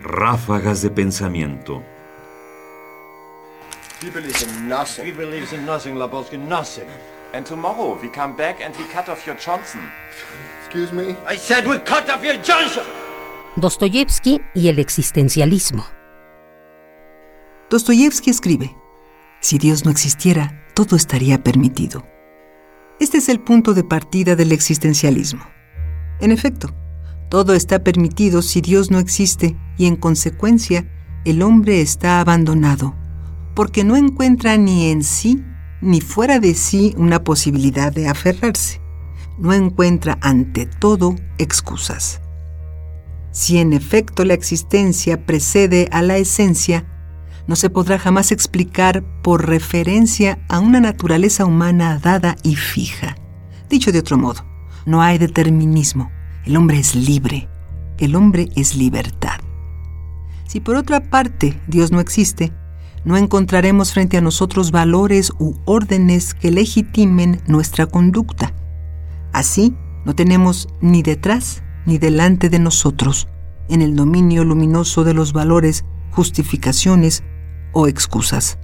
Ráfagas de pensamiento. He believes in nothing. He believes in nothing, Labolsky, nothing. And tomorrow we come back and we cut off your Johnson. Excuse me? I said we cut off your Johnson! Dostoyevsky y el existencialismo. Dostoyevsky escribe, si Dios no existiera, todo estaría permitido. Este es el punto de partida del existencialismo. En efecto, todo está permitido si Dios no existe y en consecuencia el hombre está abandonado, porque no encuentra ni en sí ni fuera de sí una posibilidad de aferrarse. No encuentra ante todo excusas. Si en efecto la existencia precede a la esencia, no se podrá jamás explicar por referencia a una naturaleza humana dada y fija. Dicho de otro modo, no hay determinismo. El hombre es libre. El hombre es libertad. Si por otra parte Dios no existe, no encontraremos frente a nosotros valores u órdenes que legitimen nuestra conducta. Así, no tenemos ni detrás ni delante de nosotros, en el dominio luminoso de los valores, justificaciones o excusas.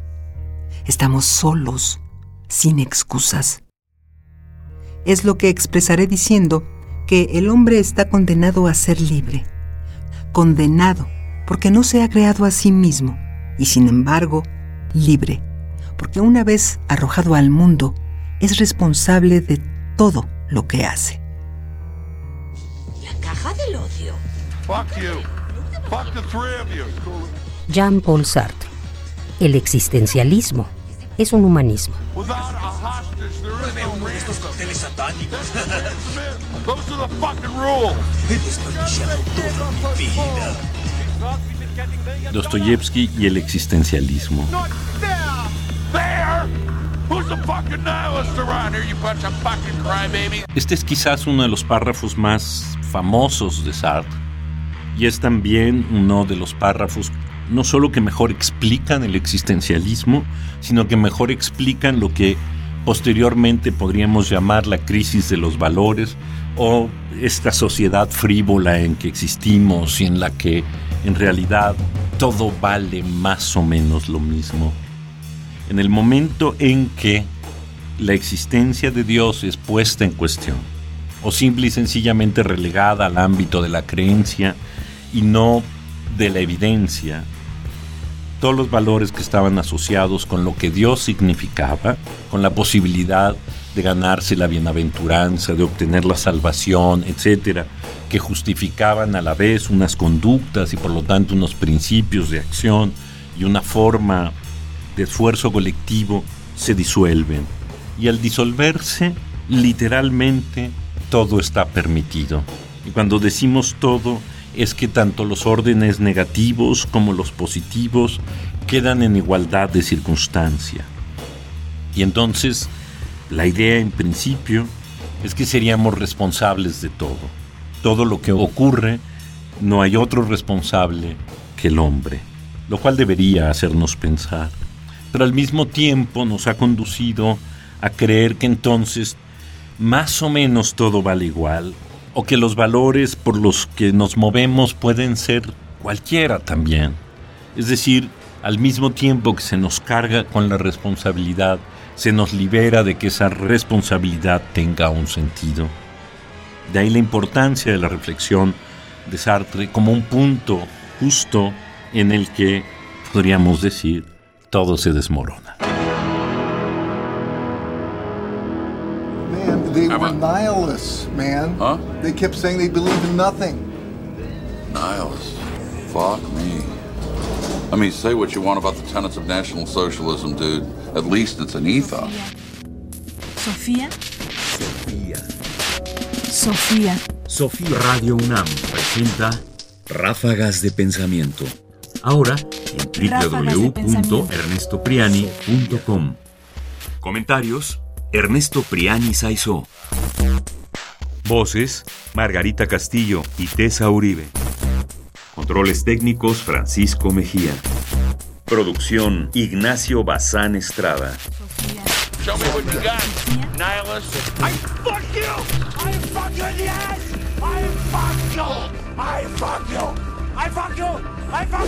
Estamos solos, sin excusas. Es lo que expresaré diciendo que el hombre está condenado a ser libre. Condenado porque no se ha creado a sí mismo y sin embargo libre, porque una vez arrojado al mundo es responsable de todo lo que hace. La caja del odio. Fuck you. Fuck the three of you. Jean-Paul Sartre. El existencialismo es un humanismo. Without a hostage, there is no reason. Estos cócteles satánicos. Those are the fucking rules. He desperdiciado toda mi vida. Dostoyevsky y el existencialismo. Not there. There. Who's the fucking nihilist around here, you bunch of fucking crybabies? Este es quizás uno de los párrafos más famosos de Sartre y es también uno de los párrafos no solo que mejor explican el existencialismo, sino que mejor explican lo que posteriormente podríamos llamar la crisis de los valores o esta sociedad frívola en que existimos y en la que en realidad todo vale más o menos lo mismo. En el momento en que la existencia de Dios es puesta en cuestión, o simple y sencillamente relegada al ámbito de la creencia y no de la evidencia, todos los valores que estaban asociados con lo que Dios significaba, con la posibilidad de ganarse la bienaventuranza, de obtener la salvación, etcétera, que justificaban a la vez unas conductas y por lo tanto unos principios de acción y una forma de esfuerzo colectivo, se disuelven. Y al disolverse, literalmente todo está permitido. Y cuando decimos todo, es que tanto los órdenes negativos como los positivos quedan en igualdad de circunstancia. Y entonces, la idea en principio es que seríamos responsables de todo. Todo lo que ocurre, no hay otro responsable que el hombre, lo cual debería hacernos pensar. Pero al mismo tiempo nos ha conducido a creer que entonces más o menos todo vale igual, o que los valores por los que nos movemos pueden ser cualquiera también. Es decir, al mismo tiempo que se nos carga con la responsabilidad, se nos libera de que esa responsabilidad tenga un sentido. De ahí la importancia de la reflexión de Sartre como un punto justo en el que, podríamos decir, todo se desmorona. They How were about- nihilists, man. Huh? They kept saying they believed in nothing. Niles. Fuck me. I mean, say what you want about the tenets of National Socialism, dude. At least it's an ethos. Sofía. Sofía. Sofía Radio UNAM presenta Ráfagas de Pensamiento. Ahora en www.ernestopriani.com. Comentarios: Ernesto Priani Saizó. Voces: Margarita Castillo y Tessa Uribe. Controles técnicos: Francisco Mejía. Producción: Ignacio Bazán Estrada. Show me what you got, nihilist. I fuck you! I fuck you in the ass! I fuck you! I fuck you! I fuck you! Einfach